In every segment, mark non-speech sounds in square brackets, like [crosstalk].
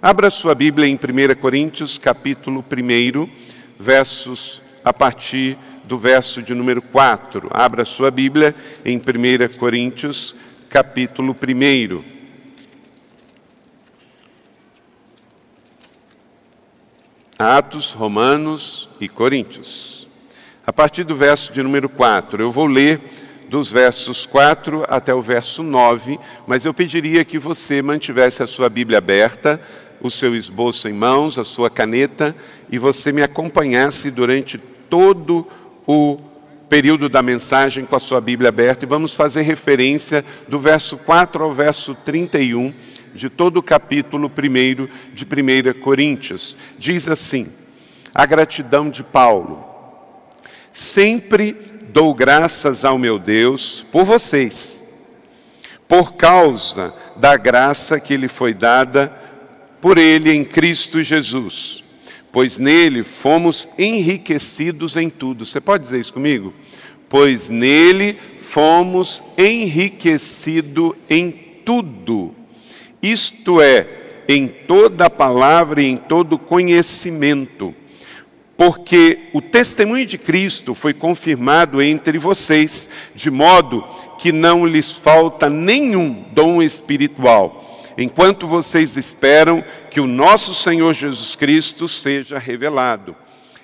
Abra sua Bíblia em 1 Coríntios, capítulo 1, versos a partir do verso de número 4. Abra sua Bíblia em 1 Coríntios, capítulo 1. Atos, Romanos e Coríntios. A partir do verso de número 4, eu vou ler dos versos 4 até o verso 9, mas eu pediria que você mantivesse a sua Bíblia aberta o seu esboço em mãos, a sua caneta, e você me acompanhasse durante todo o período da mensagem com a sua Bíblia aberta, e vamos fazer referência do verso 4 ao verso 31 de todo o capítulo 1 de 1 Coríntios. Diz assim: a gratidão de Paulo. Sempre dou graças ao meu Deus por vocês, por causa da graça que lhe foi dada por ele em Cristo Jesus, pois nele fomos enriquecidos em tudo. Você pode dizer isso comigo? Pois nele fomos enriquecidos em tudo. Isto é, em toda palavra e em todo conhecimento. Porque o testemunho de Cristo foi confirmado entre vocês, de modo que não lhes falta nenhum dom espiritual enquanto vocês esperam que o nosso Senhor Jesus Cristo seja revelado.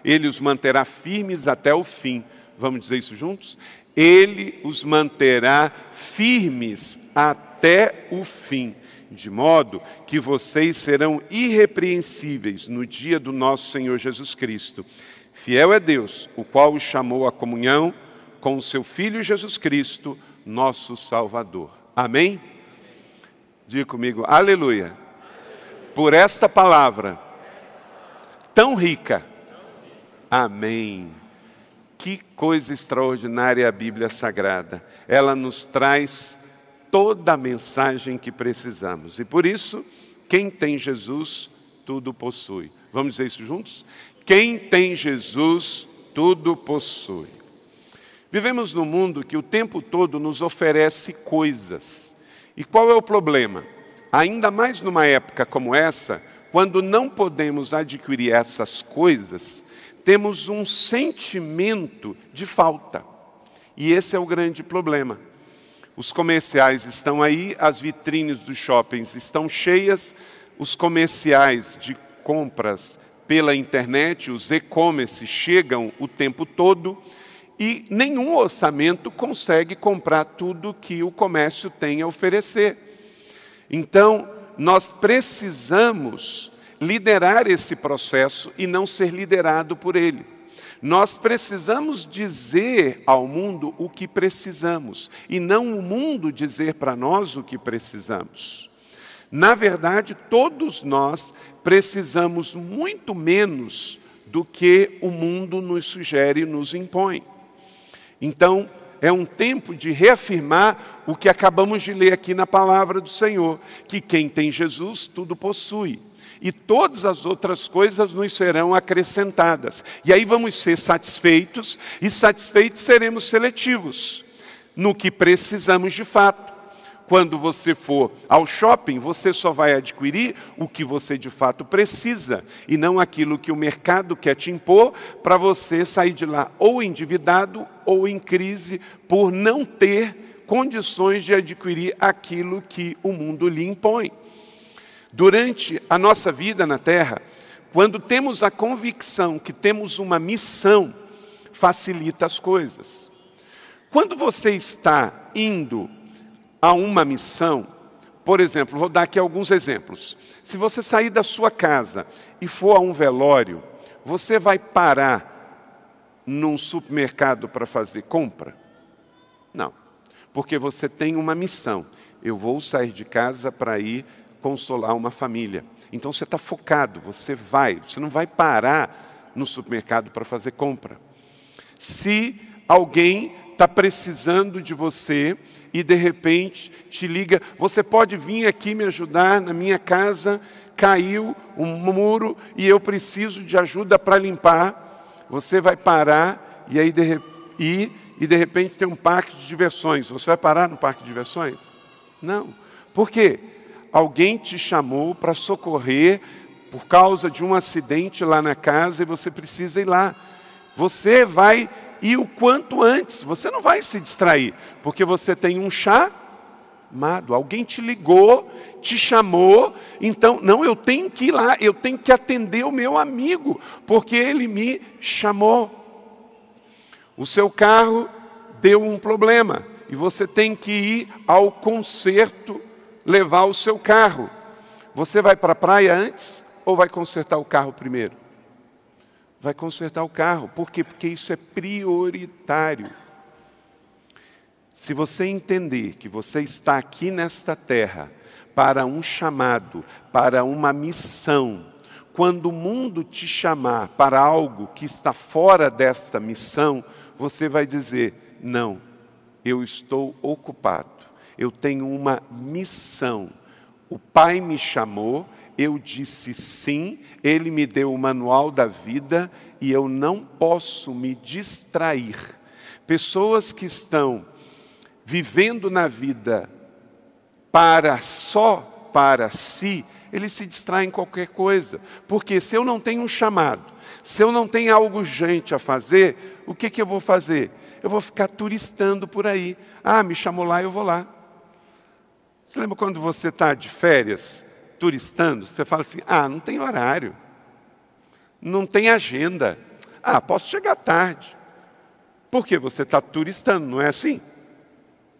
Ele os manterá firmes até o fim. Vamos dizer isso juntos? Ele os manterá firmes até o fim, de modo que vocês serão irrepreensíveis no dia do nosso Senhor Jesus Cristo. Fiel é Deus, o qual os chamou à comunhão com o seu Filho Jesus Cristo, nosso Salvador. Amém? Diga comigo, aleluia. Por esta palavra tão rica. Amém. Que coisa extraordinária a Bíblia Sagrada. Ela nos traz toda a mensagem que precisamos. E por isso, quem tem Jesus, tudo possui. Vamos dizer isso juntos? Quem tem Jesus, tudo possui. Vivemos num mundo que o tempo todo nos oferece coisas. E qual é o problema? Ainda mais numa época como essa, quando não podemos adquirir essas coisas, temos um sentimento de falta. E esse é o grande problema. Os comerciais estão aí, as vitrines dos shoppings estão cheias, os comerciais de compras pela internet, os e-commerce chegam o tempo todo e nenhum orçamento consegue comprar tudo que o comércio tem a oferecer. Então, nós precisamos liderar esse processo e não ser liderado por ele. Nós precisamos dizer ao mundo o que precisamos e não o mundo dizer para nós o que precisamos. Na verdade, todos nós precisamos muito menos do que o mundo nos sugere e nos impõe. Então, é um tempo de reafirmar o que acabamos de ler aqui na palavra do Senhor, que quem tem Jesus tudo possui. E todas as outras coisas nos serão acrescentadas. E aí vamos ser satisfeitos, e satisfeitos seremos seletivos no que precisamos de fato. Quando você for ao shopping, você só vai adquirir o que você de fato precisa e não aquilo que o mercado quer te impor para você sair de lá ou endividado ou em crise por não ter condições de adquirir aquilo que o mundo lhe impõe. Durante a nossa vida na terra, quando temos a convicção que temos uma missão, facilita as coisas. Quando você está indo a uma missão, por exemplo, vou dar aqui alguns exemplos. Se você sair da sua casa e for a um velório, você vai parar num supermercado para fazer compra? Não, porque você tem uma missão. Eu vou sair de casa para ir consolar uma família. Então você está focado, você vai, você não vai parar no supermercado para fazer compra. Se alguém está precisando de você e de repente te liga, você pode vir aqui me ajudar na minha casa, caiu um muro e eu preciso de ajuda para limpar. Você vai parar e aí de, e, e de repente tem um parque de diversões. Você vai parar no parque de diversões? Não. Por quê? Alguém te chamou para socorrer por causa de um acidente lá na casa e você precisa ir lá. Você vai ir o quanto antes, você não vai se distrair, porque você tem um chamado. Alguém te ligou, te chamou, então, não, eu tenho que ir lá, eu tenho que atender o meu amigo, porque ele me chamou. O seu carro deu um problema e você tem que ir ao conserto levar o seu carro. Você vai para a praia antes ou vai consertar o carro primeiro? Vai consertar o carro. Por quê? Porque isso é prioritário. Se você entender que você está aqui nesta terra para um chamado, para uma missão, quando o mundo te chamar para algo que está fora desta missão, você vai dizer: não, eu estou ocupado eu tenho uma missão. O Pai me chamou, eu disse sim, Ele me deu o manual da vida e eu não posso me distrair. Pessoas que estão vivendo na vida para só para si, eles se distraem em qualquer coisa. Porque se eu não tenho um chamado, se eu não tenho algo urgente a fazer, o que, que eu vou fazer? Eu vou ficar turistando por aí. Ah, me chamou lá, eu vou lá. Você lembra quando você está de férias, turistando, você fala assim: ah, não tem horário, não tem agenda, ah, posso chegar tarde. Porque você está turistando, não é assim?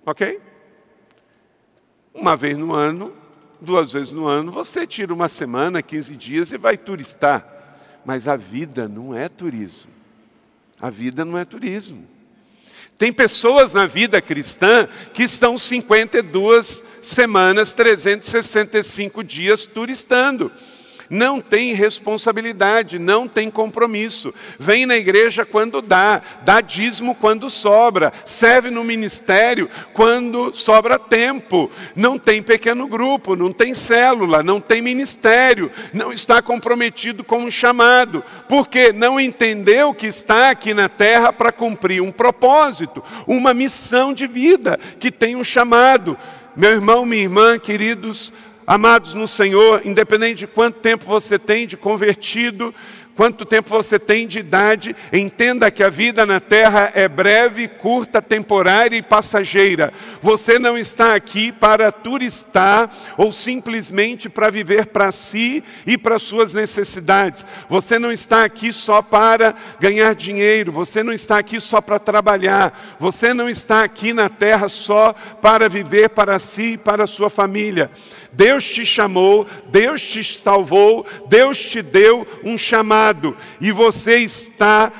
Ok? Uma vez no ano, duas vezes no ano, você tira uma semana, 15 dias e vai turistar. Mas a vida não é turismo. A vida não é turismo. Tem pessoas na vida cristã que estão 52 semanas, 365 dias turistando não tem responsabilidade, não tem compromisso. Vem na igreja quando dá, dá dízimo quando sobra, serve no ministério quando sobra tempo. Não tem pequeno grupo, não tem célula, não tem ministério, não está comprometido com um chamado, porque não entendeu que está aqui na terra para cumprir um propósito, uma missão de vida que tem um chamado. Meu irmão, minha irmã, queridos, Amados no Senhor, independente de quanto tempo você tem de convertido, quanto tempo você tem de idade, entenda que a vida na terra é breve, curta, temporária e passageira. Você não está aqui para turistar ou simplesmente para viver para si e para suas necessidades. Você não está aqui só para ganhar dinheiro, você não está aqui só para trabalhar, você não está aqui na terra só para viver para si e para sua família. Deus te chamou, Deus te salvou, Deus te deu um chamado e você está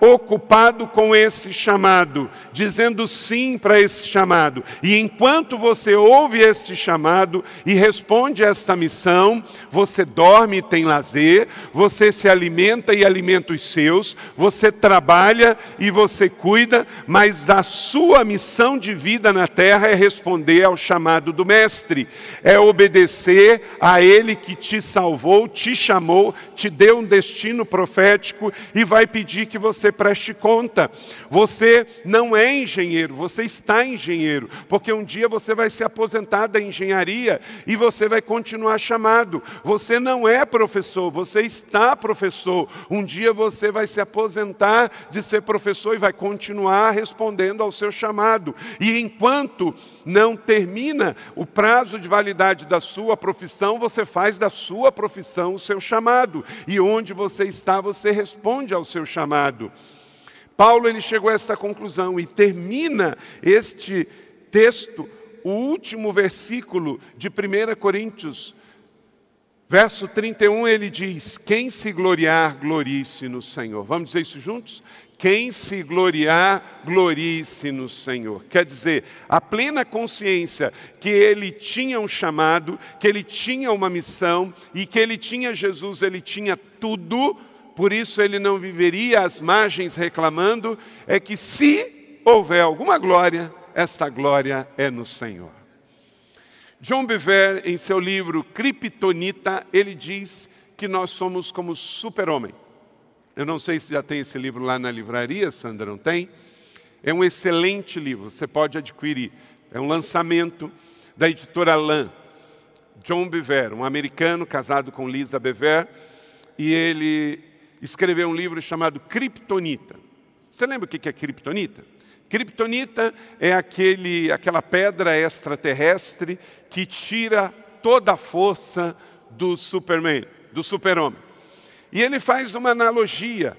ocupado com esse chamado, dizendo sim para esse chamado. E enquanto você ouve esse chamado e responde a esta missão, você dorme e tem lazer, você se alimenta e alimenta os seus, você trabalha e você cuida, mas a sua missão de vida na terra é responder ao chamado do Mestre, é obedecer a Ele que te salvou, te chamou, te deu um destino profético e vai pedir que você preste conta. Você não é engenheiro, você está engenheiro, porque um dia você vai se aposentar da engenharia e você vai continuar chamado. Você não é professor, você está professor. Um dia você vai se aposentar de ser professor e vai continuar respondendo ao seu chamado. E enquanto não termina o prazo de validade da sua profissão, você faz da sua profissão o seu chamado e onde você está, você responde ao seu chamado. Paulo ele chegou a essa conclusão e termina este texto, o último versículo de 1 Coríntios, verso 31, ele diz: Quem se gloriar, glorie-se no Senhor. Vamos dizer isso juntos? Quem se gloriar, glorie-se no Senhor. Quer dizer, a plena consciência que ele tinha um chamado, que ele tinha uma missão e que ele tinha Jesus, ele tinha tudo, por isso ele não viveria às margens reclamando, é que se houver alguma glória, esta glória é no Senhor. John Bever, em seu livro Kryptonita, ele diz que nós somos como super-homem. Eu não sei se já tem esse livro lá na livraria, Sandra, não tem? É um excelente livro, você pode adquirir. É um lançamento da editora Lan. John Bever, um americano casado com Lisa Bever, e ele escreveu um livro chamado Kryptonita. Você lembra o que é Kryptonita? Kryptonita é aquele, aquela pedra extraterrestre que tira toda a força do Superman, do super-homem. E ele faz uma analogia.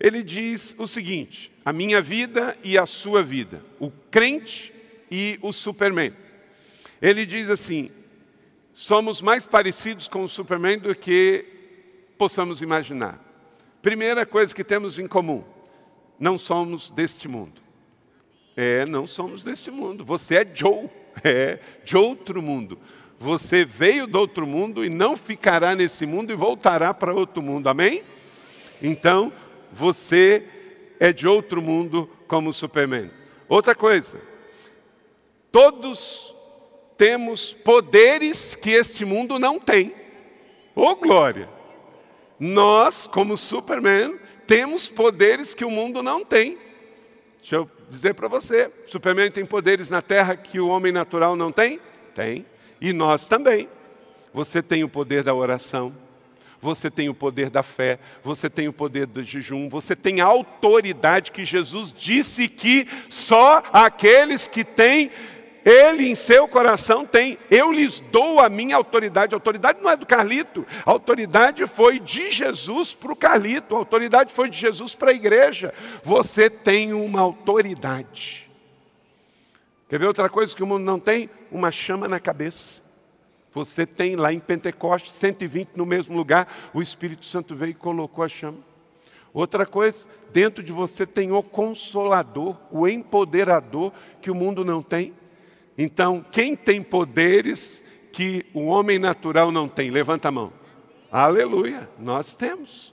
Ele diz o seguinte: a minha vida e a sua vida, o crente e o Superman. Ele diz assim: somos mais parecidos com o Superman do que possamos imaginar. Primeira coisa que temos em comum: não somos deste mundo. É, não somos deste mundo. Você é Joe, [laughs] é de outro mundo. Você veio do outro mundo e não ficará nesse mundo e voltará para outro mundo. Amém? Então, você é de outro mundo como Superman. Outra coisa, todos temos poderes que este mundo não tem. Ô oh, glória! Nós, como Superman, temos poderes que o mundo não tem. Deixa eu dizer para você: Superman tem poderes na terra que o homem natural não tem? Tem. E nós também. Você tem o poder da oração, você tem o poder da fé, você tem o poder do jejum, você tem a autoridade que Jesus disse que só aqueles que têm ele em seu coração tem, eu lhes dou a minha autoridade. A autoridade não é do Carlito, a autoridade foi de Jesus para o Carlito, a autoridade foi de Jesus para a igreja. Você tem uma autoridade. Quer ver outra coisa que o mundo não tem? Uma chama na cabeça. Você tem lá em Pentecostes 120 no mesmo lugar, o Espírito Santo veio e colocou a chama. Outra coisa, dentro de você tem o consolador, o empoderador que o mundo não tem. Então, quem tem poderes que o homem natural não tem? Levanta a mão. Aleluia, nós temos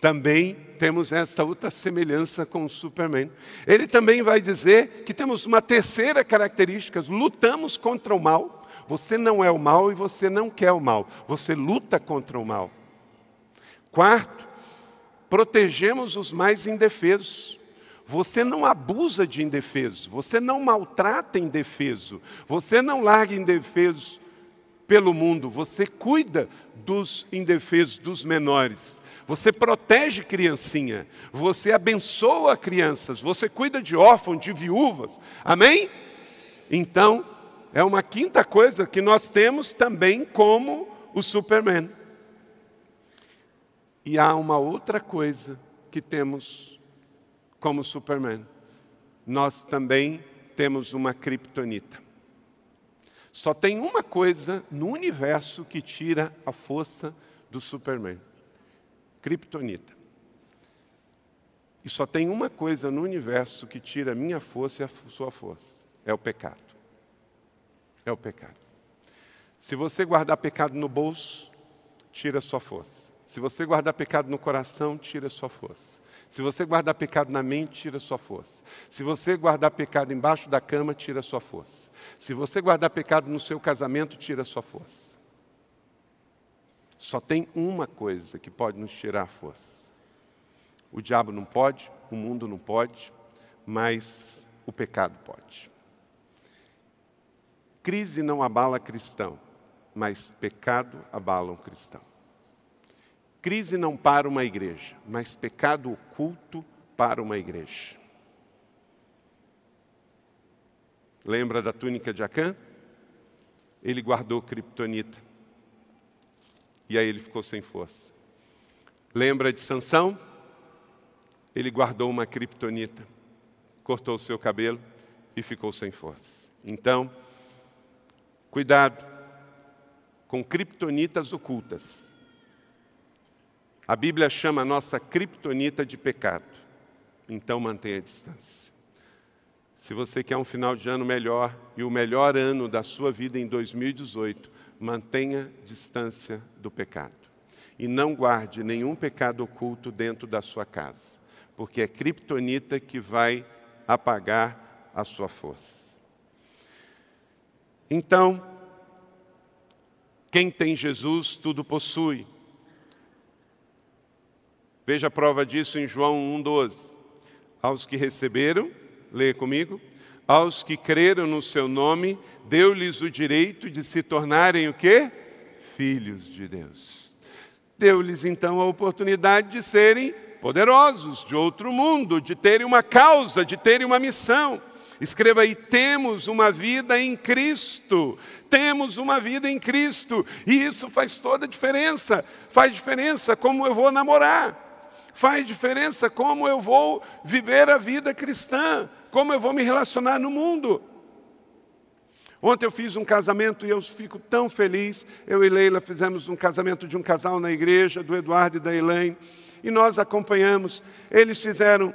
também temos essa outra semelhança com o Superman. Ele também vai dizer que temos uma terceira característica: lutamos contra o mal. Você não é o mal e você não quer o mal, você luta contra o mal. Quarto, protegemos os mais indefesos. Você não abusa de indefeso, você não maltrata indefeso, você não larga indefesos pelo mundo, você cuida dos indefesos, dos menores. Você protege criancinha, você abençoa crianças, você cuida de órfãos, de viúvas. Amém? Então, é uma quinta coisa que nós temos também como o Superman. E há uma outra coisa que temos como Superman. Nós também temos uma criptonita. Só tem uma coisa no universo que tira a força do Superman. Kryptonita. E só tem uma coisa no universo que tira a minha força e a sua força: é o pecado. É o pecado. Se você guardar pecado no bolso, tira a sua força. Se você guardar pecado no coração, tira a sua força. Se você guardar pecado na mente, tira sua força. Se você guardar pecado embaixo da cama, tira sua força. Se você guardar pecado no seu casamento, tira sua força. Só tem uma coisa que pode nos tirar a força. O diabo não pode, o mundo não pode, mas o pecado pode. Crise não abala cristão, mas pecado abala um cristão. Crise não para uma igreja, mas pecado oculto para uma igreja. Lembra da túnica de Acã? Ele guardou criptonita e aí ele ficou sem força. Lembra de Sansão? Ele guardou uma criptonita, cortou o seu cabelo e ficou sem força. Então, cuidado com criptonitas ocultas. A Bíblia chama a nossa criptonita de pecado. Então mantenha a distância. Se você quer um final de ano melhor e o melhor ano da sua vida em 2018, mantenha distância do pecado. E não guarde nenhum pecado oculto dentro da sua casa, porque é criptonita que vai apagar a sua força. Então, quem tem Jesus, tudo possui. Veja a prova disso em João 1,12. Aos que receberam, leia comigo, aos que creram no seu nome, deu-lhes o direito de se tornarem o quê? Filhos de Deus. Deu-lhes então a oportunidade de serem poderosos, de outro mundo, de terem uma causa, de terem uma missão. Escreva aí: temos uma vida em Cristo. Temos uma vida em Cristo. E isso faz toda a diferença. Faz diferença como eu vou namorar. Faz diferença como eu vou viver a vida cristã. Como eu vou me relacionar no mundo. Ontem eu fiz um casamento e eu fico tão feliz. Eu e Leila fizemos um casamento de um casal na igreja, do Eduardo e da Elaine. E nós acompanhamos. Eles fizeram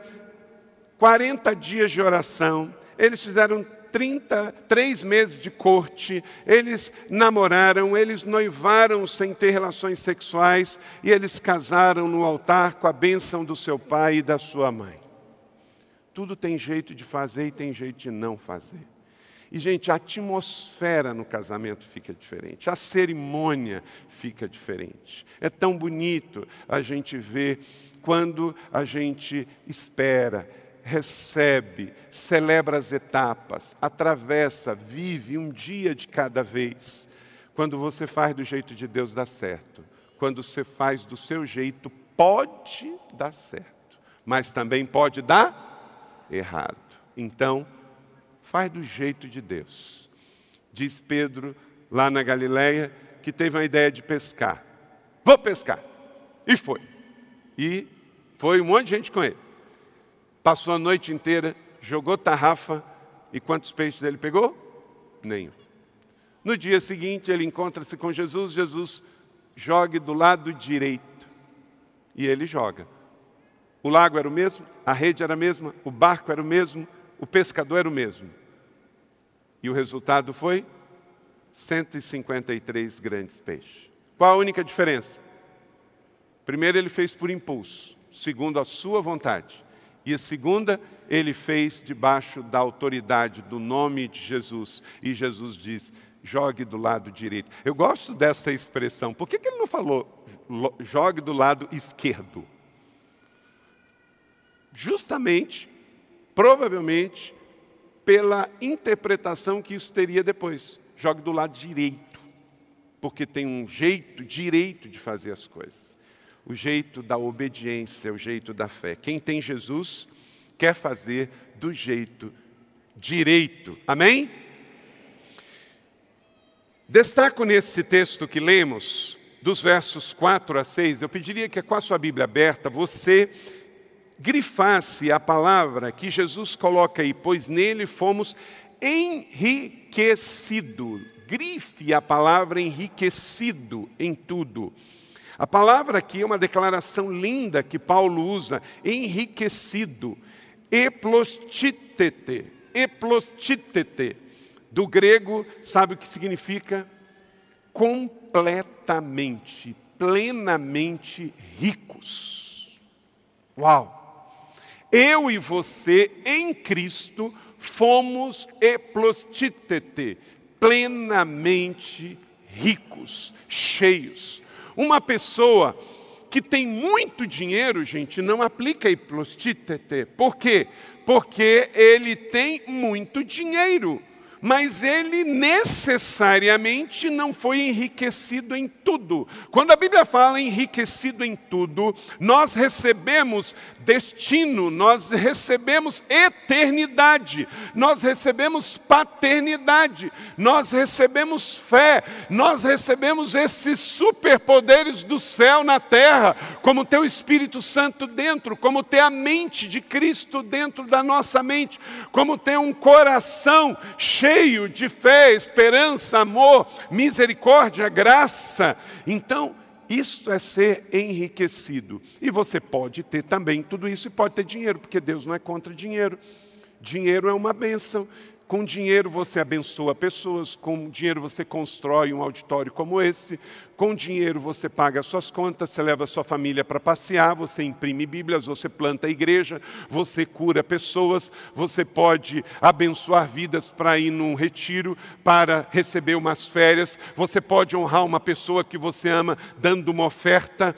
40 dias de oração. Eles fizeram 33 meses de corte, eles namoraram, eles noivaram sem ter relações sexuais e eles casaram no altar com a bênção do seu pai e da sua mãe. Tudo tem jeito de fazer e tem jeito de não fazer. E, gente, a atmosfera no casamento fica diferente, a cerimônia fica diferente. É tão bonito a gente ver quando a gente espera, recebe, celebra as etapas, atravessa, vive um dia de cada vez. Quando você faz do jeito de Deus, dá certo. Quando você faz do seu jeito, pode dar certo, mas também pode dar errado. Então, faz do jeito de Deus. Diz Pedro, lá na Galileia, que teve uma ideia de pescar. Vou pescar. E foi. E foi um monte de gente com ele. Passou a noite inteira, jogou tarrafa e quantos peixes ele pegou? Nenhum. No dia seguinte, ele encontra-se com Jesus, Jesus joga do lado direito. E ele joga. O lago era o mesmo, a rede era a mesma, o barco era o mesmo, o pescador era o mesmo. E o resultado foi 153 grandes peixes. Qual a única diferença? Primeiro, ele fez por impulso, segundo a sua vontade. E a segunda, ele fez debaixo da autoridade do nome de Jesus. E Jesus diz: jogue do lado direito. Eu gosto dessa expressão. Por que, que ele não falou jogue do lado esquerdo? Justamente, provavelmente, pela interpretação que isso teria depois. Jogue do lado direito, porque tem um jeito direito de fazer as coisas o jeito da obediência, o jeito da fé. Quem tem Jesus quer fazer do jeito direito. Amém? Destaco nesse texto que lemos, dos versos 4 a 6, eu pediria que com a sua Bíblia aberta você grifasse a palavra que Jesus coloca aí, pois nele fomos enriquecidos. Grife a palavra enriquecido em tudo. A palavra aqui é uma declaração linda que Paulo usa, enriquecido, eplostitete, eplostitete. Do grego, sabe o que significa? Completamente, plenamente ricos. Uau! Eu e você em Cristo fomos eplostitete, plenamente ricos, cheios. Uma pessoa que tem muito dinheiro, gente, não aplica hiplostítete. Por quê? Porque ele tem muito dinheiro mas ele necessariamente não foi enriquecido em tudo. Quando a Bíblia fala enriquecido em tudo, nós recebemos destino, nós recebemos eternidade, nós recebemos paternidade, nós recebemos fé, nós recebemos esses superpoderes do céu na terra, como ter o Espírito Santo dentro, como ter a mente de Cristo dentro da nossa mente, como ter um coração cheio de fé, esperança, amor, misericórdia, graça. Então, Isso é ser enriquecido. E você pode ter também tudo isso e pode ter dinheiro, porque Deus não é contra dinheiro. Dinheiro é uma bênção. Com dinheiro você abençoa pessoas, com dinheiro você constrói um auditório como esse, com dinheiro você paga as suas contas, você leva sua família para passear, você imprime Bíblias, você planta a igreja, você cura pessoas, você pode abençoar vidas para ir num retiro, para receber umas férias, você pode honrar uma pessoa que você ama dando uma oferta.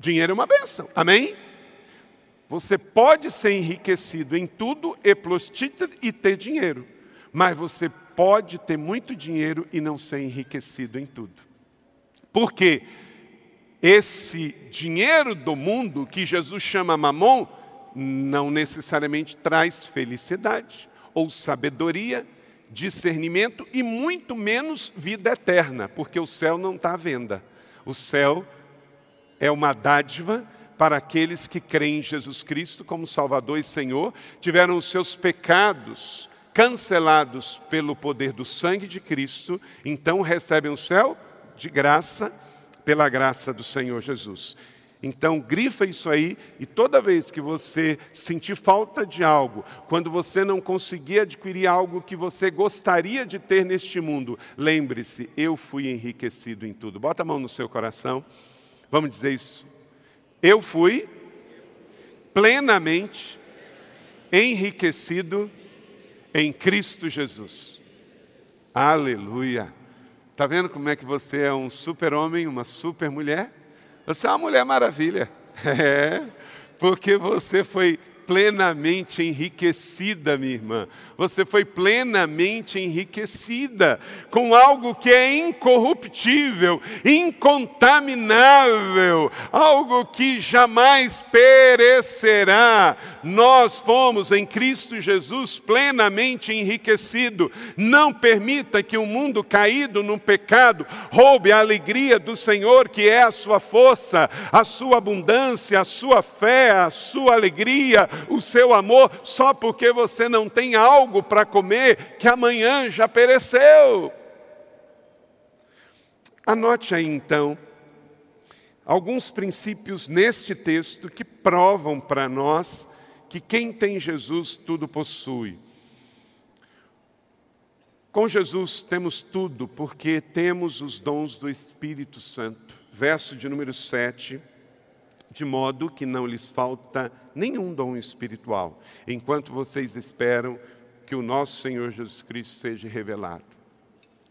Dinheiro é uma benção, amém? Você pode ser enriquecido em tudo e ter dinheiro, mas você pode ter muito dinheiro e não ser enriquecido em tudo. Porque esse dinheiro do mundo que Jesus chama mamon não necessariamente traz felicidade ou sabedoria, discernimento e muito menos vida eterna, porque o céu não está à venda. O céu é uma dádiva para aqueles que creem em Jesus Cristo como Salvador e Senhor, tiveram os seus pecados cancelados pelo poder do sangue de Cristo, então recebem o céu de graça, pela graça do Senhor Jesus. Então, grifa isso aí e toda vez que você sentir falta de algo, quando você não conseguir adquirir algo que você gostaria de ter neste mundo, lembre-se, eu fui enriquecido em tudo. Bota a mão no seu coração. Vamos dizer isso eu fui plenamente enriquecido em Cristo Jesus. Aleluia. Está vendo como é que você é um super-homem, uma super-mulher? Você é uma mulher maravilha. [laughs] É, porque você foi plenamente enriquecida, minha irmã. Você foi plenamente enriquecida com algo que é incorruptível, incontaminável, algo que jamais perecerá. Nós fomos em Cristo Jesus plenamente enriquecido. Não permita que o um mundo caído no pecado roube a alegria do Senhor, que é a sua força, a sua abundância, a sua fé, a sua alegria, o seu amor, só porque você não tem algo para comer que amanhã já pereceu. Anote aí então alguns princípios neste texto que provam para nós que quem tem Jesus tudo possui. Com Jesus temos tudo, porque temos os dons do Espírito Santo. Verso de número 7 de modo que não lhes falta nenhum dom espiritual, enquanto vocês esperam que o nosso Senhor Jesus Cristo seja revelado.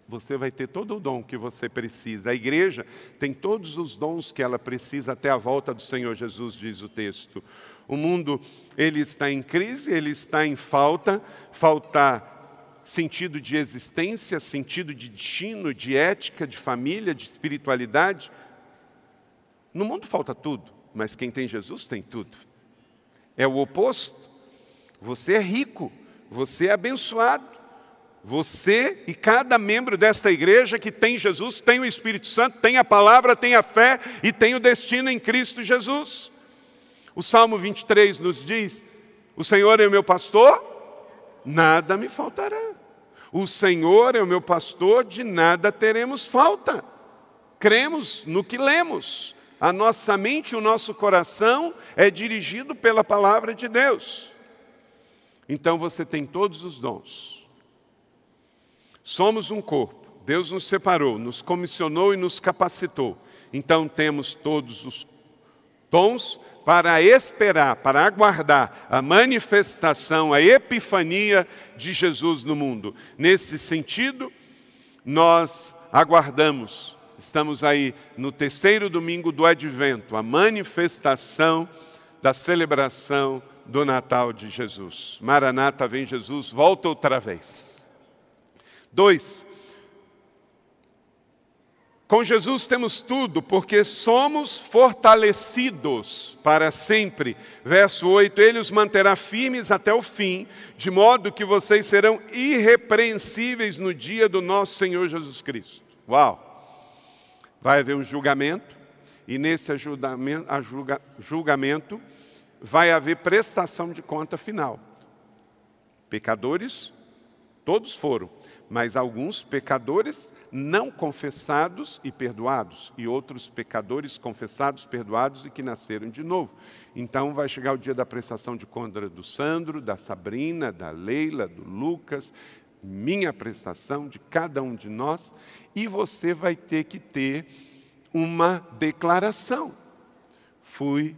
Você vai ter todo o dom que você precisa. A igreja tem todos os dons que ela precisa até a volta do Senhor Jesus, diz o texto. O mundo, ele está em crise, ele está em falta, falta sentido de existência, sentido de destino, de ética, de família, de espiritualidade. No mundo falta tudo mas quem tem Jesus tem tudo. É o oposto. Você é rico, você é abençoado. Você e cada membro desta igreja que tem Jesus tem o Espírito Santo, tem a palavra, tem a fé e tem o destino em Cristo Jesus. O Salmo 23 nos diz: O Senhor é o meu pastor, nada me faltará. O Senhor é o meu pastor, de nada teremos falta. Cremos no que lemos. A nossa mente, o nosso coração é dirigido pela palavra de Deus. Então você tem todos os dons. Somos um corpo. Deus nos separou, nos comissionou e nos capacitou. Então temos todos os dons para esperar, para aguardar a manifestação, a epifania de Jesus no mundo. Nesse sentido, nós aguardamos Estamos aí no terceiro domingo do Advento, a manifestação da celebração do Natal de Jesus. Maranata, vem Jesus, volta outra vez. Dois, com Jesus temos tudo, porque somos fortalecidos para sempre. Verso 8: Ele os manterá firmes até o fim, de modo que vocês serão irrepreensíveis no dia do nosso Senhor Jesus Cristo. Uau! vai haver um julgamento, e nesse julgamento vai haver prestação de conta final. Pecadores, todos foram, mas alguns pecadores não confessados e perdoados, e outros pecadores confessados, perdoados e que nasceram de novo. Então vai chegar o dia da prestação de conta do Sandro, da Sabrina, da Leila, do Lucas, minha prestação, de cada um de nós, e você vai ter que ter uma declaração. Fui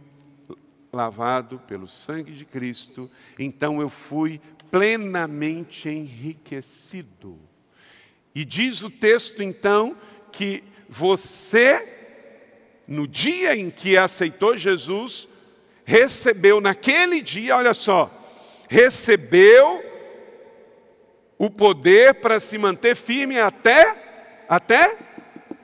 lavado pelo sangue de Cristo, então eu fui plenamente enriquecido. E diz o texto então que você, no dia em que aceitou Jesus, recebeu naquele dia, olha só, recebeu o poder para se manter firme até até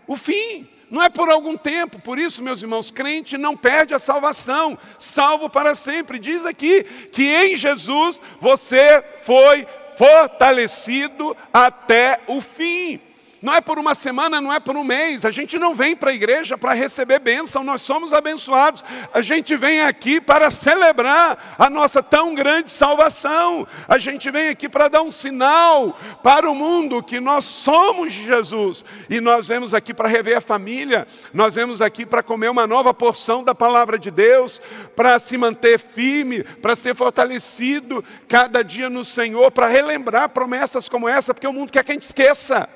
o fim. Não é por algum tempo, por isso, meus irmãos, crente não perde a salvação, salvo para sempre. Diz aqui que em Jesus você foi fortalecido até o fim. Não é por uma semana, não é por um mês. A gente não vem para a igreja para receber bênção, nós somos abençoados. A gente vem aqui para celebrar a nossa tão grande salvação. A gente vem aqui para dar um sinal para o mundo que nós somos Jesus. E nós vemos aqui para rever a família, nós vemos aqui para comer uma nova porção da palavra de Deus, para se manter firme, para ser fortalecido cada dia no Senhor, para relembrar promessas como essa, porque o mundo quer que a gente esqueça.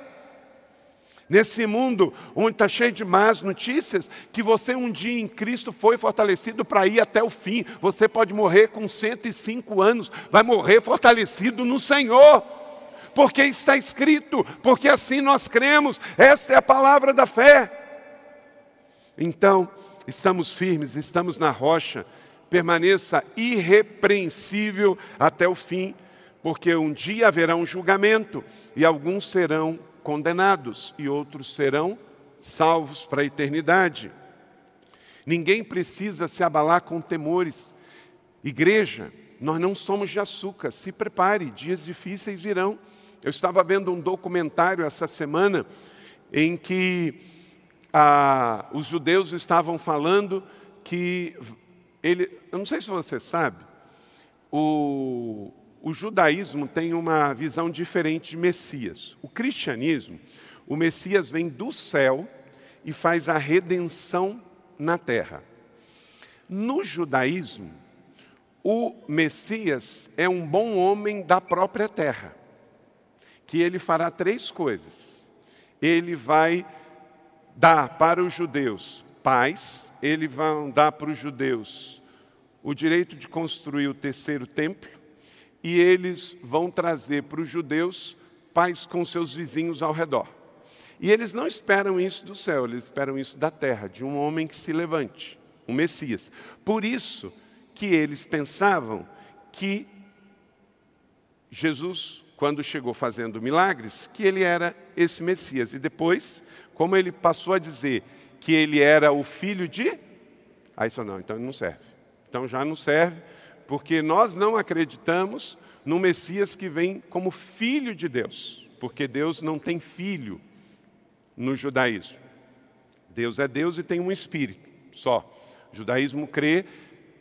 Nesse mundo onde está cheio de más notícias, que você um dia em Cristo foi fortalecido para ir até o fim. Você pode morrer com 105 anos, vai morrer fortalecido no Senhor. Porque está escrito, porque assim nós cremos, esta é a palavra da fé. Então, estamos firmes, estamos na rocha, permaneça irrepreensível até o fim, porque um dia haverá um julgamento e alguns serão condenados e outros serão salvos para a eternidade. Ninguém precisa se abalar com temores. Igreja, nós não somos de açúcar, se prepare, dias difíceis virão. Eu estava vendo um documentário essa semana em que ah, os judeus estavam falando que ele, eu não sei se você sabe, o, o judaísmo tem uma visão diferente de Messias. O cristianismo, o Messias vem do céu e faz a redenção na terra. No judaísmo, o Messias é um bom homem da própria terra, que ele fará três coisas. Ele vai dar para os judeus paz, ele vai dar para os judeus o direito de construir o terceiro templo, e eles vão trazer para os judeus paz com seus vizinhos ao redor. E eles não esperam isso do céu, eles esperam isso da terra, de um homem que se levante, um Messias. Por isso que eles pensavam que Jesus, quando chegou fazendo milagres, que ele era esse Messias. E depois, como ele passou a dizer que ele era o filho de. Aí isso não, então não serve. Então já não serve, porque nós não acreditamos no Messias que vem como filho de Deus, porque Deus não tem filho no judaísmo. Deus é Deus e tem um espírito só. O judaísmo crê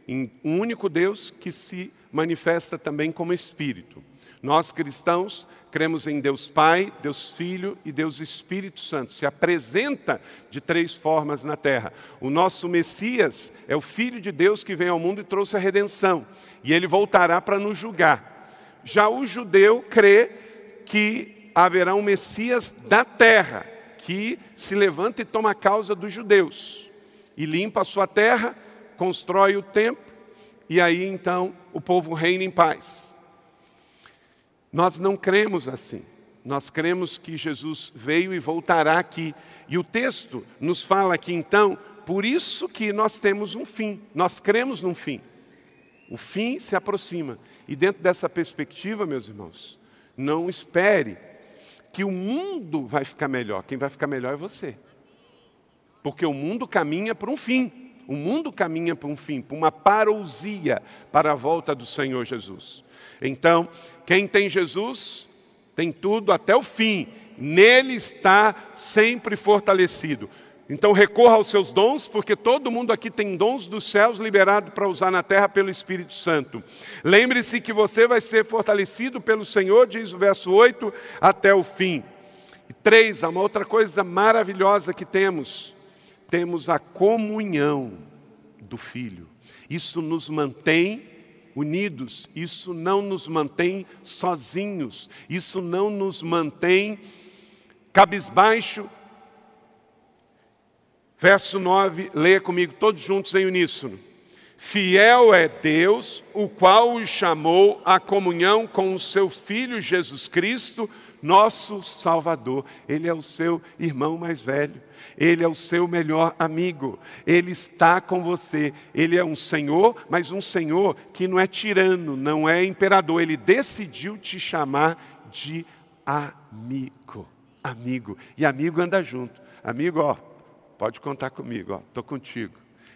em um único Deus que se manifesta também como espírito. Nós cristãos cremos em Deus Pai, Deus Filho e Deus Espírito Santo. Se apresenta de três formas na terra. O nosso Messias é o Filho de Deus que veio ao mundo e trouxe a redenção. E ele voltará para nos julgar. Já o judeu crê que haverá um Messias da terra, que se levanta e toma a causa dos judeus. E limpa a sua terra, constrói o templo, e aí então o povo reina em paz. Nós não cremos assim. Nós cremos que Jesus veio e voltará aqui. E o texto nos fala aqui então, por isso que nós temos um fim. Nós cremos num fim. O fim se aproxima. E dentro dessa perspectiva, meus irmãos, não espere que o mundo vai ficar melhor. Quem vai ficar melhor é você. Porque o mundo caminha para um fim. O mundo caminha para um fim, para uma parousia para a volta do Senhor Jesus. Então, quem tem Jesus tem tudo até o fim, nele está sempre fortalecido. Então recorra aos seus dons, porque todo mundo aqui tem dons dos céus liberados para usar na terra pelo Espírito Santo. Lembre-se que você vai ser fortalecido pelo Senhor, diz o verso 8, até o fim. E três, uma outra coisa maravilhosa que temos, temos a comunhão do Filho. Isso nos mantém unidos, isso não nos mantém sozinhos, isso não nos mantém cabisbaixo Verso 9, leia comigo todos juntos em uníssono. Fiel é Deus, o qual os chamou à comunhão com o seu Filho Jesus Cristo, nosso Salvador. Ele é o seu irmão mais velho, ele é o seu melhor amigo, ele está com você. Ele é um Senhor, mas um Senhor que não é tirano, não é imperador, ele decidiu te chamar de amigo. Amigo, e amigo anda junto. Amigo, ó, Pode contar comigo, estou contigo.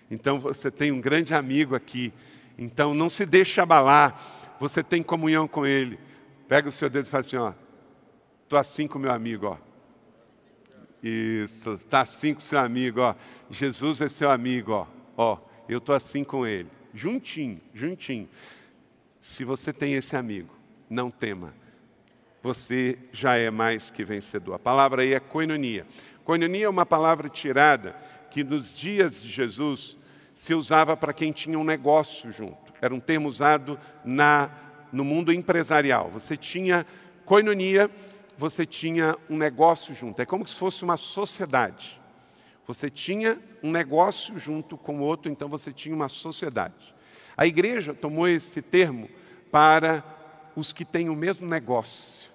Então você tem um grande amigo aqui. Então não se deixe abalar. Você tem comunhão com ele. Pega o seu dedo e fala assim, ó. Estou assim com meu amigo, ó. Isso, está assim com seu amigo, ó. Jesus é seu amigo, ó. Ó, eu estou assim com ele. Juntinho, juntinho. Se você tem esse amigo, não tema. Você já é mais que vencedor. A palavra aí é koinonia. Koinonia é uma palavra tirada que nos dias de Jesus se usava para quem tinha um negócio junto. Era um termo usado na, no mundo empresarial. Você tinha koinonia, você tinha um negócio junto. É como se fosse uma sociedade. Você tinha um negócio junto com o outro, então você tinha uma sociedade. A igreja tomou esse termo para os que têm o mesmo negócio.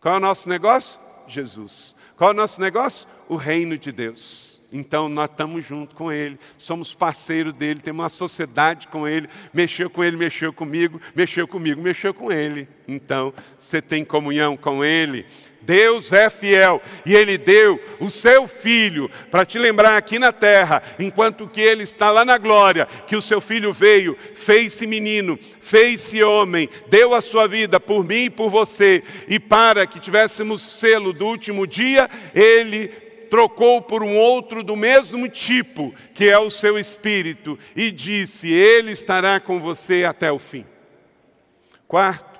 Qual é o nosso negócio? Jesus. Qual é o nosso negócio? O reino de Deus. Então nós estamos junto com Ele, somos parceiro dele, temos uma sociedade com Ele. Mexeu com Ele, mexeu comigo, mexeu comigo, mexeu com Ele. Então você tem comunhão com Ele. Deus é fiel e Ele deu o seu Filho para te lembrar aqui na terra, enquanto que Ele está lá na glória, que o seu Filho veio, fez-se menino, fez-se homem, deu a sua vida por mim e por você, e para que tivéssemos selo do último dia, Ele trocou por um outro do mesmo tipo, que é o seu Espírito, e disse: Ele estará com você até o fim. Quarto,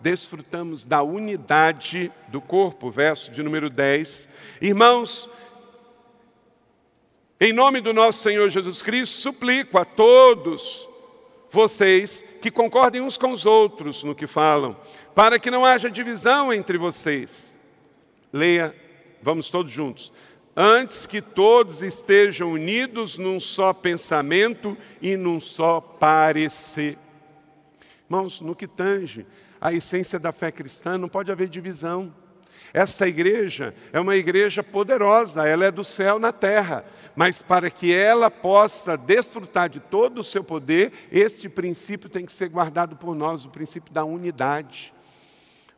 desfrutamos da unidade do corpo, verso de número 10. Irmãos, em nome do nosso Senhor Jesus Cristo, suplico a todos vocês que concordem uns com os outros no que falam, para que não haja divisão entre vocês. Leia, vamos todos juntos. Antes que todos estejam unidos num só pensamento e num só parecer. Irmãos, no que tange a essência da fé cristã, não pode haver divisão. Esta igreja é uma igreja poderosa, ela é do céu na terra, mas para que ela possa desfrutar de todo o seu poder, este princípio tem que ser guardado por nós, o princípio da unidade.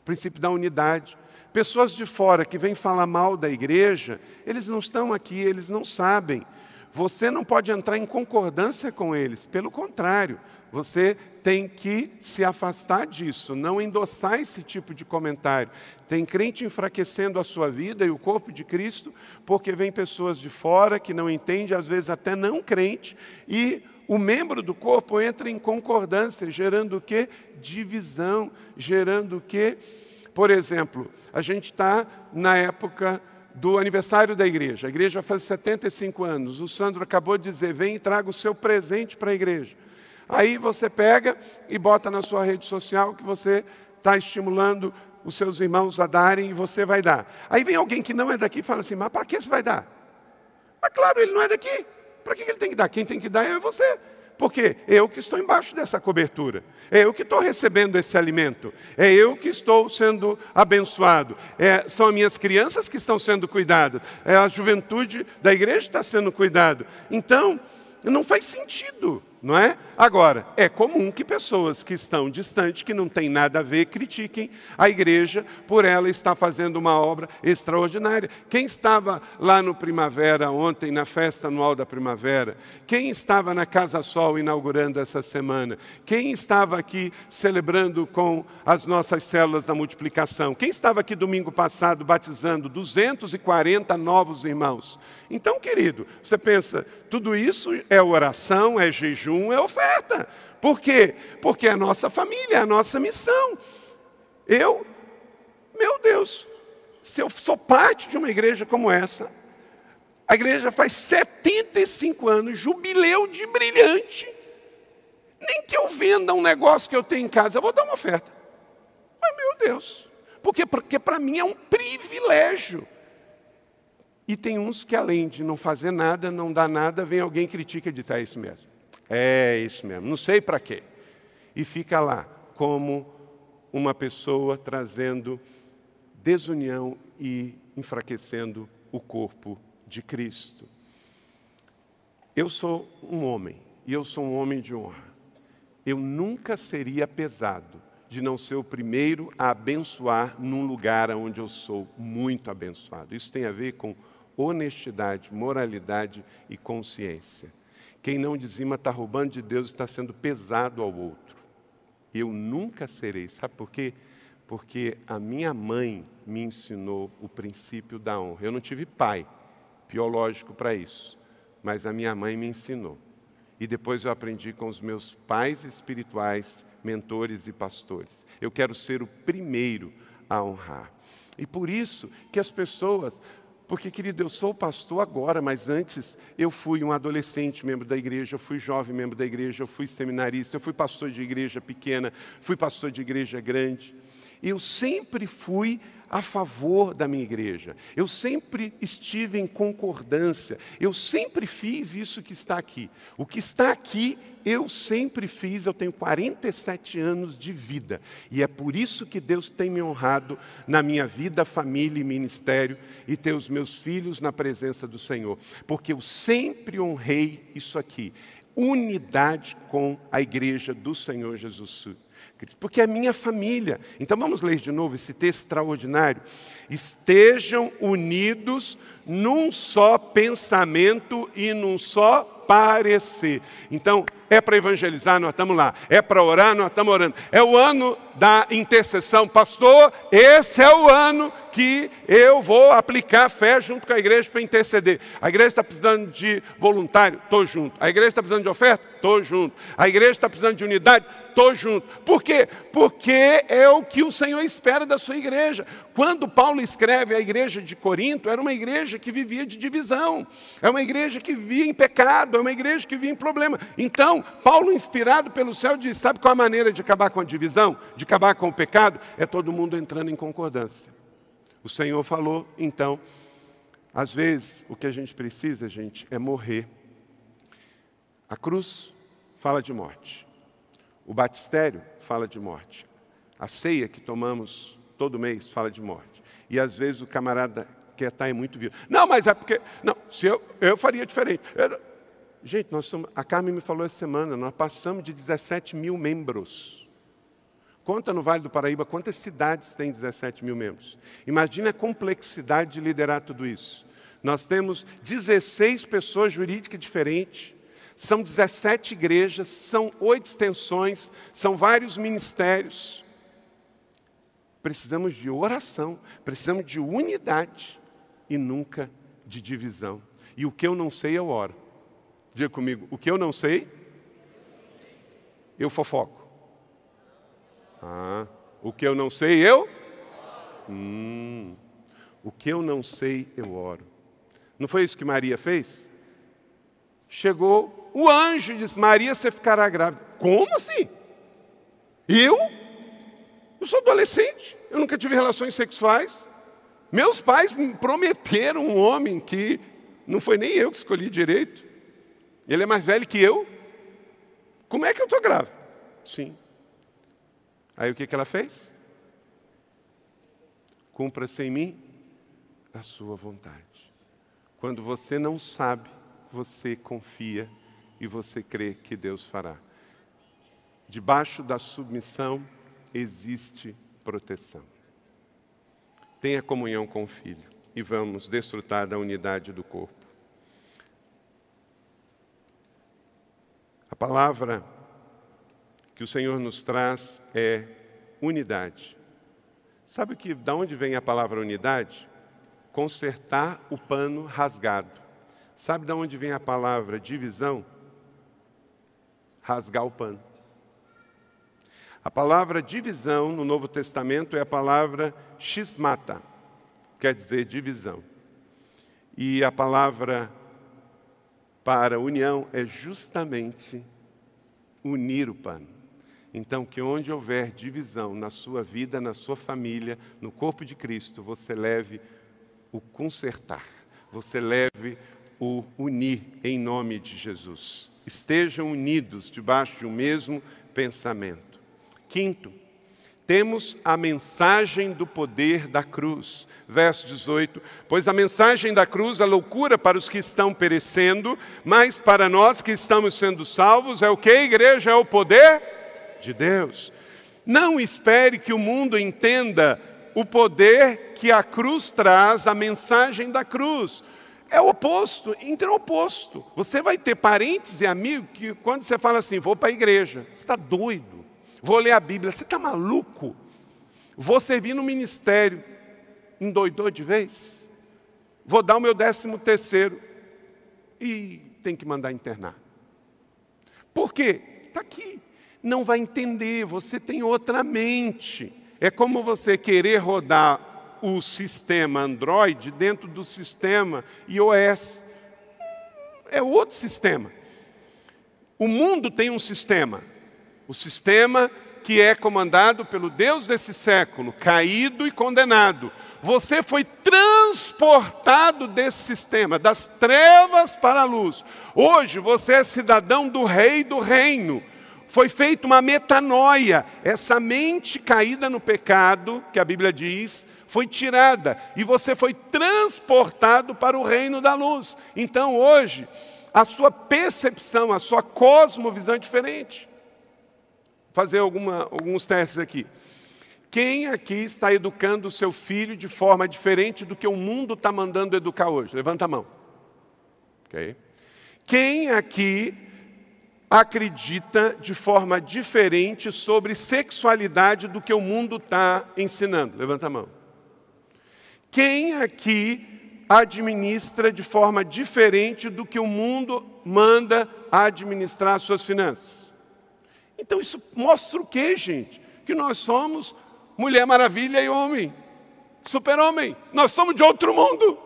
O princípio da unidade. Pessoas de fora que vêm falar mal da igreja, eles não estão aqui, eles não sabem. Você não pode entrar em concordância com eles, pelo contrário, você tem que se afastar disso, não endossar esse tipo de comentário. Tem crente enfraquecendo a sua vida e o corpo de Cristo, porque vem pessoas de fora que não entendem, às vezes até não crente, e o membro do corpo entra em concordância, gerando o quê? Divisão, gerando o quê? Por exemplo, a gente está na época do aniversário da igreja. A igreja faz 75 anos. O Sandro acabou de dizer: vem e traga o seu presente para a igreja. Aí você pega e bota na sua rede social que você está estimulando os seus irmãos a darem e você vai dar. Aí vem alguém que não é daqui e fala assim: Mas para que você vai dar? Mas claro, ele não é daqui. Para que ele tem que dar? Quem tem que dar é você. Porque eu que estou embaixo dessa cobertura, é eu que estou recebendo esse alimento, é eu que estou sendo abençoado, é, são as minhas crianças que estão sendo cuidadas, é a juventude da igreja que está sendo cuidado. Então, não faz sentido não é? Agora, é comum que pessoas que estão distantes, que não têm nada a ver, critiquem a igreja por ela estar fazendo uma obra extraordinária. Quem estava lá no Primavera ontem, na festa anual da Primavera? Quem estava na Casa Sol inaugurando essa semana? Quem estava aqui celebrando com as nossas células da multiplicação? Quem estava aqui domingo passado batizando 240 novos irmãos? Então, querido, você pensa, tudo isso é oração, é jejum, é oferta. Por quê? Porque é a nossa família, é a nossa missão. Eu, meu Deus, se eu sou parte de uma igreja como essa, a igreja faz 75 anos, jubileu de brilhante. Nem que eu venda um negócio que eu tenho em casa, eu vou dar uma oferta. Mas, meu Deus, porque, porque para mim é um privilégio e tem uns que, além de não fazer nada, não dar nada, vem alguém critica e diz: é isso mesmo. É isso mesmo, não sei para quê. E fica lá como uma pessoa trazendo desunião e enfraquecendo o corpo de Cristo. Eu sou um homem, e eu sou um homem de honra. Eu nunca seria pesado de não ser o primeiro a abençoar num lugar onde eu sou muito abençoado. Isso tem a ver com honestidade, moralidade e consciência. Quem não dizima está roubando de Deus, está sendo pesado ao outro. Eu nunca serei, sabe por quê? Porque a minha mãe me ensinou o princípio da honra. Eu não tive pai biológico para isso, mas a minha mãe me ensinou. E depois eu aprendi com os meus pais espirituais, mentores e pastores. Eu quero ser o primeiro a honrar. E por isso que as pessoas porque, querido, eu sou pastor agora, mas antes eu fui um adolescente membro da igreja, eu fui jovem membro da igreja, eu fui seminarista, eu fui pastor de igreja pequena, fui pastor de igreja grande. Eu sempre fui a favor da minha igreja. Eu sempre estive em concordância. Eu sempre fiz isso que está aqui. O que está aqui, eu sempre fiz. Eu tenho 47 anos de vida. E é por isso que Deus tem me honrado na minha vida, família e ministério e ter os meus filhos na presença do Senhor. Porque eu sempre honrei isso aqui. Unidade com a igreja do Senhor Jesus porque é minha família. Então vamos ler de novo esse texto extraordinário. Estejam unidos num só pensamento e num só parecer. Então, é para evangelizar, nós estamos lá. É para orar, nós estamos orando. É o ano da intercessão. Pastor, esse é o ano que eu vou aplicar fé junto com a igreja para interceder. A igreja está precisando de voluntário? Estou junto. A igreja está precisando de oferta? Estou junto. A igreja está precisando de unidade? Estou junto. Por quê? Porque é o que o Senhor espera da sua igreja. Quando Paulo escreve a igreja de Corinto, era uma igreja que vivia de divisão, é uma igreja que vivia em pecado, é uma igreja que vivia em problema. Então, Paulo, inspirado pelo céu, diz: sabe qual a maneira de acabar com a divisão, de acabar com o pecado? É todo mundo entrando em concordância. O Senhor falou, então, às vezes o que a gente precisa, gente, é morrer. A cruz fala de morte. O batistério fala de morte. A ceia que tomamos todo mês fala de morte. E às vezes o camarada quer estar em muito vivo. Não, mas é porque. Não, se eu, eu faria diferente. Eu, gente, nós somos, a Carmen me falou essa semana, nós passamos de 17 mil membros. Conta no Vale do Paraíba quantas cidades têm 17 mil membros. Imagina a complexidade de liderar tudo isso. Nós temos 16 pessoas jurídicas diferentes, são 17 igrejas, são oito extensões, são vários ministérios. Precisamos de oração, precisamos de unidade e nunca de divisão. E o que eu não sei, eu oro. Diga comigo, o que eu não sei, eu fofoco. Ah, o que eu não sei, eu? Hum, o que eu não sei, eu oro. Não foi isso que Maria fez? Chegou o anjo disse: Maria, você ficará grávida. Como assim? Eu? Eu sou adolescente, eu nunca tive relações sexuais. Meus pais me prometeram um homem que não foi nem eu que escolhi direito. Ele é mais velho que eu. Como é que eu estou grávida? Sim. Aí o que, que ela fez? Cumpra-se em mim a sua vontade. Quando você não sabe, você confia e você crê que Deus fará. Debaixo da submissão existe proteção. Tenha comunhão com o Filho e vamos desfrutar da unidade do corpo. A palavra que o Senhor nos traz é unidade. Sabe que da onde vem a palavra unidade? Consertar o pano rasgado. Sabe da onde vem a palavra divisão? Rasgar o pano. A palavra divisão no Novo Testamento é a palavra xismata, quer dizer divisão. E a palavra para união é justamente unir o pano. Então, que onde houver divisão na sua vida, na sua família, no corpo de Cristo, você leve o consertar, você leve o unir em nome de Jesus. Estejam unidos debaixo de um mesmo pensamento. Quinto, temos a mensagem do poder da cruz. Verso 18: Pois a mensagem da cruz é loucura para os que estão perecendo, mas para nós que estamos sendo salvos, é o que, igreja? É o poder de Deus. Não espere que o mundo entenda o poder que a cruz traz, a mensagem da cruz. É o oposto, entre o oposto. Você vai ter parentes e amigos que, quando você fala assim, vou para a igreja, você está doido, vou ler a Bíblia, você está maluco? Vou servir no ministério, endoidou de vez? Vou dar o meu décimo terceiro e tem que mandar internar. Por quê? Está aqui não vai entender, você tem outra mente. É como você querer rodar o sistema Android dentro do sistema iOS. É outro sistema. O mundo tem um sistema. O sistema que é comandado pelo Deus desse século, caído e condenado. Você foi transportado desse sistema, das trevas para a luz. Hoje você é cidadão do rei do reino foi feita uma metanoia. Essa mente caída no pecado, que a Bíblia diz, foi tirada e você foi transportado para o reino da luz. Então hoje, a sua percepção, a sua cosmovisão é diferente. Vou fazer alguma, alguns testes aqui. Quem aqui está educando o seu filho de forma diferente do que o mundo está mandando educar hoje? Levanta a mão. Okay. Quem aqui acredita de forma diferente sobre sexualidade do que o mundo está ensinando? Levanta a mão. Quem aqui administra de forma diferente do que o mundo manda administrar suas finanças? Então isso mostra o que, gente? Que nós somos Mulher Maravilha e homem, super-homem. Nós somos de outro mundo.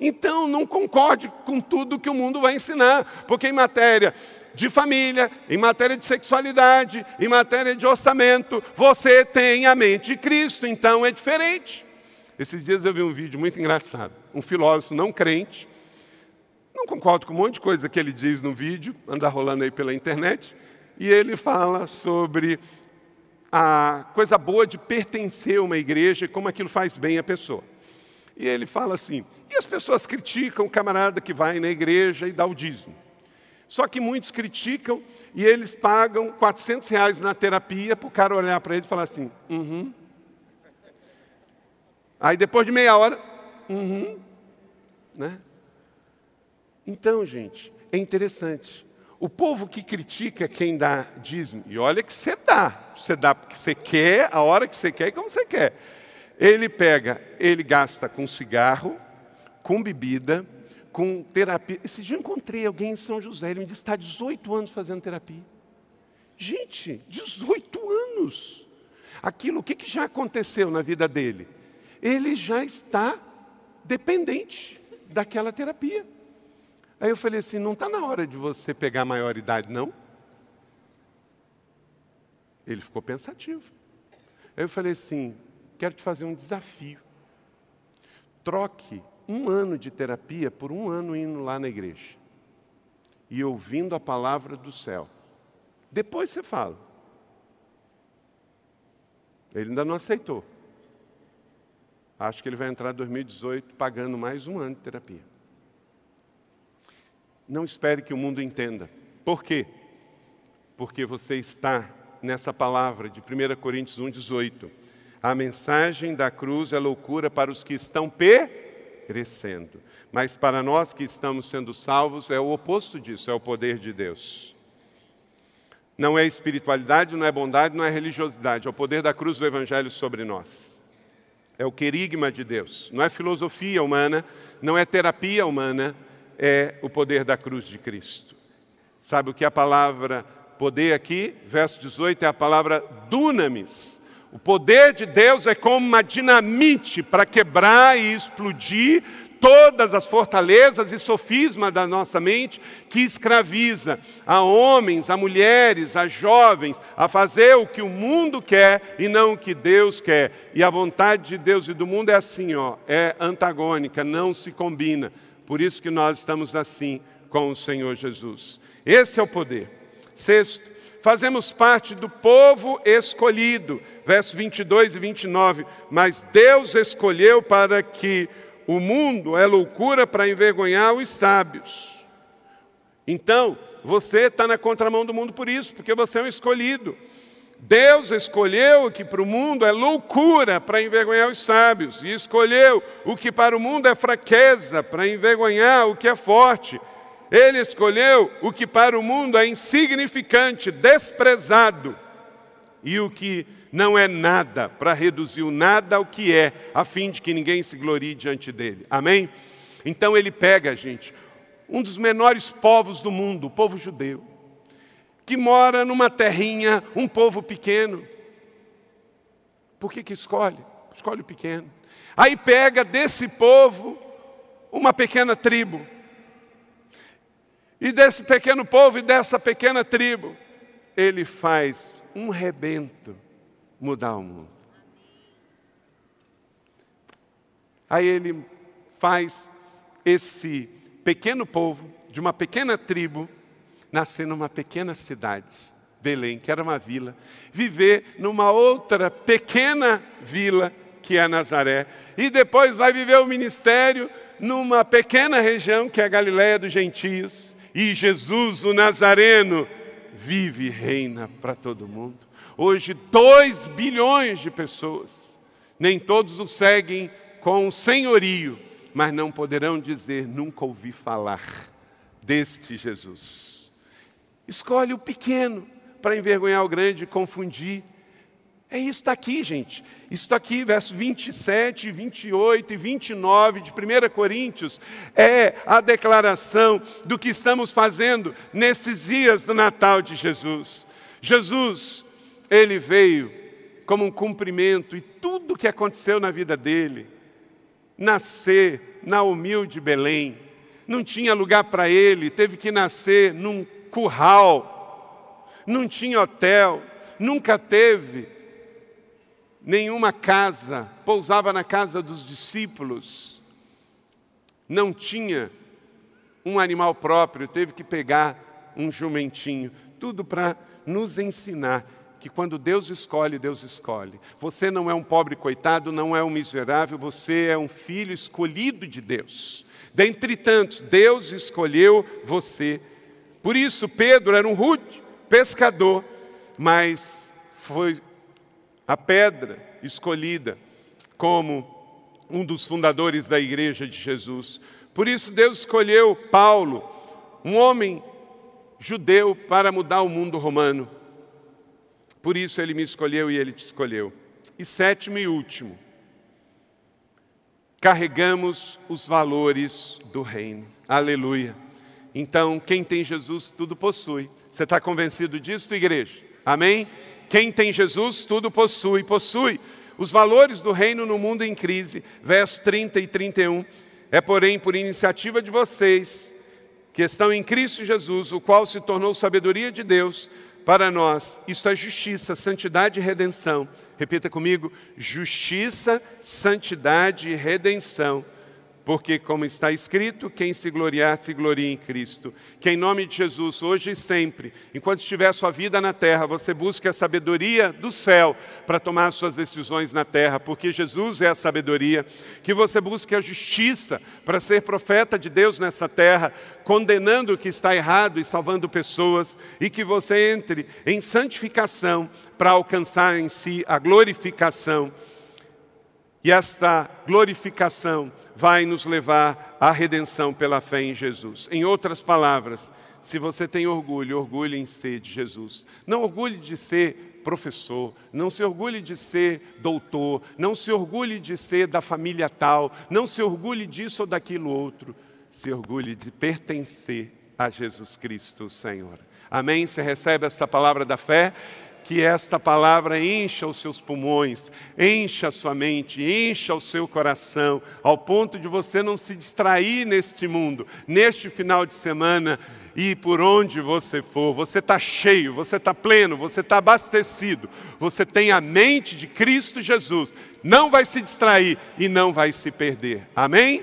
Então não concorde com tudo que o mundo vai ensinar, porque em matéria de família, em matéria de sexualidade, em matéria de orçamento, você tem a mente de Cristo, então é diferente. Esses dias eu vi um vídeo muito engraçado. Um filósofo não crente, não concordo com um monte de coisa que ele diz no vídeo, anda rolando aí pela internet, e ele fala sobre a coisa boa de pertencer a uma igreja e como aquilo faz bem a pessoa. E ele fala assim: e as pessoas criticam o camarada que vai na igreja e dá o dízimo. Só que muitos criticam e eles pagam 400 reais na terapia para o cara olhar para ele e falar assim, uhum. Aí depois de meia hora, uhum. Né? Então, gente, é interessante. O povo que critica é quem dá dízimo, e olha que você dá, você dá porque você quer, a hora que você quer e como você quer. Ele pega, ele gasta com cigarro, com bebida, com terapia. Esse dia eu encontrei alguém em São José, ele me disse: está 18 anos fazendo terapia. Gente, 18 anos. Aquilo, o que, que já aconteceu na vida dele? Ele já está dependente daquela terapia. Aí eu falei assim: não está na hora de você pegar a maioridade, não? Ele ficou pensativo. Aí eu falei assim: quero te fazer um desafio. Troque um ano de terapia por um ano indo lá na igreja e ouvindo a palavra do céu. Depois você fala. Ele ainda não aceitou. Acho que ele vai entrar em 2018 pagando mais um ano de terapia. Não espere que o mundo entenda. Por quê? Porque você está nessa palavra de 1 Coríntios 1,18. A mensagem da cruz é loucura para os que estão perecendo, mas para nós que estamos sendo salvos é o oposto disso, é o poder de Deus. Não é espiritualidade, não é bondade, não é religiosidade, é o poder da cruz do Evangelho sobre nós. É o querigma de Deus, não é filosofia humana, não é terapia humana, é o poder da cruz de Cristo. Sabe o que é a palavra poder aqui? Verso 18 é a palavra dunamis. O poder de Deus é como uma dinamite para quebrar e explodir todas as fortalezas e sofismas da nossa mente que escraviza a homens, a mulheres, a jovens a fazer o que o mundo quer e não o que Deus quer. E a vontade de Deus e do mundo é assim, ó, é antagônica, não se combina. Por isso que nós estamos assim com o Senhor Jesus. Esse é o poder. Sexto, fazemos parte do povo escolhido. Verso 22 e 29. Mas Deus escolheu para que o mundo é loucura para envergonhar os sábios. Então, você está na contramão do mundo por isso, porque você é um escolhido. Deus escolheu o que para o mundo é loucura para envergonhar os sábios, e escolheu o que para o mundo é fraqueza para envergonhar o que é forte. Ele escolheu o que para o mundo é insignificante, desprezado, e o que não é nada, para reduzir o nada ao que é, a fim de que ninguém se glorie diante dele. Amém? Então ele pega, gente, um dos menores povos do mundo, o povo judeu, que mora numa terrinha, um povo pequeno. Por que, que escolhe? Escolhe o pequeno. Aí pega desse povo uma pequena tribo. E desse pequeno povo e dessa pequena tribo, ele faz um rebento mudar o mundo. Aí ele faz esse pequeno povo, de uma pequena tribo, nascer numa pequena cidade, Belém, que era uma vila, viver numa outra pequena vila, que é Nazaré, e depois vai viver o ministério numa pequena região, que é a Galiléia dos Gentios, e Jesus, o Nazareno, vive e reina para todo mundo. Hoje, 2 bilhões de pessoas, nem todos o seguem com senhorio, mas não poderão dizer: nunca ouvi falar deste Jesus. Escolhe o pequeno para envergonhar o grande e confundir. É isso está aqui, gente. Isso está aqui, versos 27, 28 e 29 de 1 Coríntios, é a declaração do que estamos fazendo nesses dias do Natal de Jesus. Jesus ele veio como um cumprimento e tudo o que aconteceu na vida dele, nascer na humilde Belém, não tinha lugar para ele, teve que nascer num curral, não tinha hotel, nunca teve nenhuma casa, pousava na casa dos discípulos, não tinha um animal próprio, teve que pegar um jumentinho, tudo para nos ensinar que quando Deus escolhe, Deus escolhe. Você não é um pobre coitado, não é um miserável, você é um filho escolhido de Deus. Dentre tantos, Deus escolheu você. Por isso, Pedro era um rude pescador, mas foi a pedra escolhida como um dos fundadores da igreja de Jesus. Por isso, Deus escolheu Paulo, um homem judeu, para mudar o mundo romano. Por isso ele me escolheu e ele te escolheu. E sétimo e último, carregamos os valores do reino. Aleluia. Então, quem tem Jesus, tudo possui. Você está convencido disso, igreja? Amém? Quem tem Jesus, tudo possui. Possui os valores do reino no mundo em crise. Versos 30 e 31. É, porém, por iniciativa de vocês, que estão em Cristo Jesus, o qual se tornou sabedoria de Deus, para nós, isso é justiça, santidade e redenção. Repita comigo: justiça, santidade e redenção. Porque, como está escrito, quem se gloriar, se glorie em Cristo. Que em nome de Jesus, hoje e sempre, enquanto estiver sua vida na terra, você busque a sabedoria do céu para tomar suas decisões na terra, porque Jesus é a sabedoria. Que você busque a justiça para ser profeta de Deus nessa terra, condenando o que está errado e salvando pessoas, e que você entre em santificação para alcançar em si a glorificação. E esta glorificação vai nos levar à redenção pela fé em Jesus. Em outras palavras, se você tem orgulho, orgulhe em ser de Jesus. Não orgulhe de ser professor, não se orgulhe de ser doutor, não se orgulhe de ser da família tal, não se orgulhe disso ou daquilo outro. Se orgulhe de pertencer a Jesus Cristo, Senhor. Amém? Você recebe essa palavra da fé? Que esta palavra encha os seus pulmões, encha a sua mente, encha o seu coração, ao ponto de você não se distrair neste mundo, neste final de semana e por onde você for. Você está cheio, você está pleno, você está abastecido, você tem a mente de Cristo Jesus. Não vai se distrair e não vai se perder. Amém?